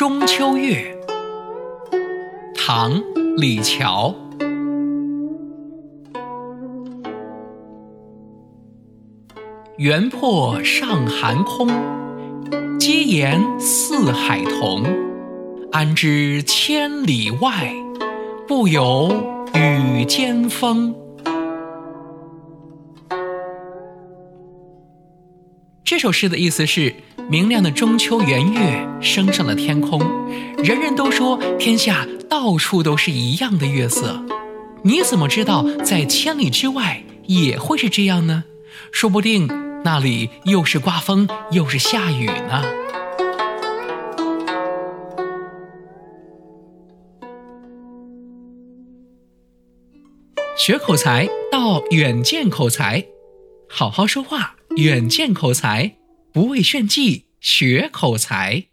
中秋月，唐·李峤。原破上寒空，阶岩似海同。安知千里外，不有雨兼风？这首诗的意思是：明亮的中秋圆月升上了天空，人人都说天下到处都是一样的月色。你怎么知道在千里之外也会是这样呢？说不定那里又是刮风又是下雨呢。学口才到远见口才，好好说话。远见口才，不为炫技，学口才。